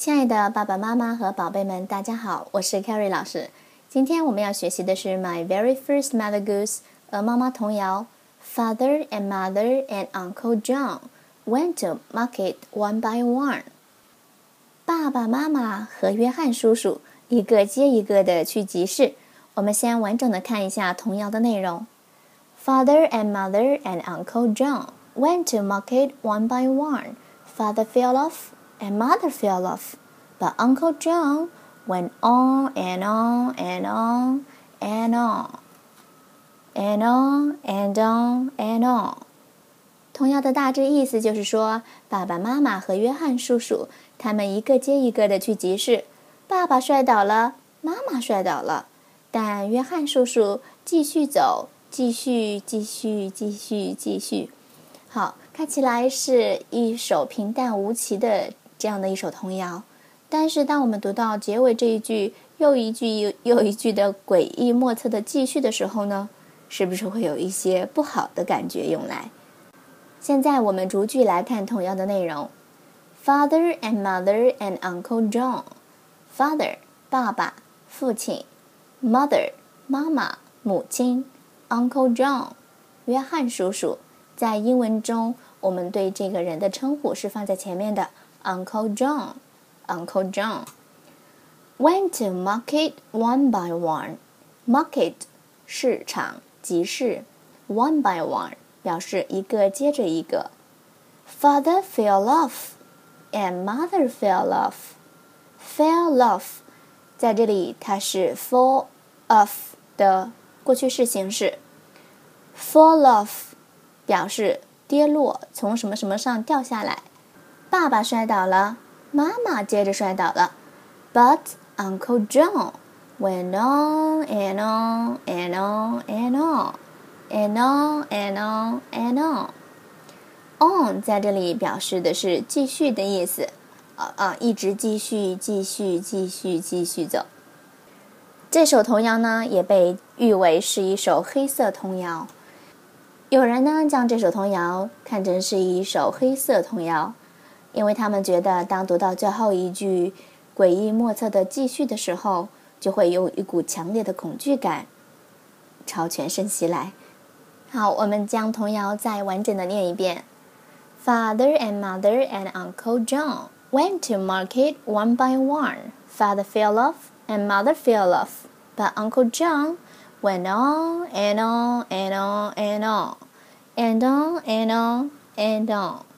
亲爱的爸爸妈妈和宝贝们，大家好，我是 Carrie 老师。今天我们要学习的是 My Very First Mother Goose，鹅妈妈童谣。Father and Mother and Uncle John went to market one by one。爸爸妈妈和约翰叔叔一个接一个的去集市。我们先完整的看一下童谣的内容。Father and Mother and Uncle John went to market one by one. Father fell off and mother fell off, but Uncle John went on and on and on and on and on and on and on。同样的大致意思就是说，爸爸妈妈和约翰叔叔他们一个接一个的去集市，爸爸摔倒了，妈妈摔倒了，但约翰叔叔继续走，继续继续继续继续。好，看起来是一首平淡无奇的这样的一首童谣，但是当我们读到结尾这一句又一句又又一句的诡异莫测的继续的时候呢，是不是会有一些不好的感觉涌来？现在我们逐句来看童谣的内容。：Father and Mother and Uncle John。Father，爸爸、父亲。；Mother，妈妈、母亲。；Uncle John，约翰叔叔。在英文中，我们对这个人的称呼是放在前面的。，Uncle John。Uncle John went to market one by one. Market 市场集市，one by one 表示一个接着一个。Father fell off, and mother fell off. Fell off 在这里它是 fall off 的过去式形式。Fall off 表示跌落，从什么什么上掉下来。 爸爸摔倒了，妈妈接着摔倒了。But Uncle John went on and on and on and on and on and on and on. On 在这里表示的是继续的意思，啊啊，一直继续，继续，继续，继续走。这首童谣呢，也被誉为是一首黑色童谣。有人呢将这首童谣看成是一首黑色童谣，因为他们觉得当读到最后一句诡异莫测的继续的时候，就会有一股强烈的恐惧感朝全身袭来。好，我们将童谣再完整的念一遍：Father and mother and Uncle John went to market one by one. Father fell off and mother fell off, but Uncle John went on and on and on and on and on and on and on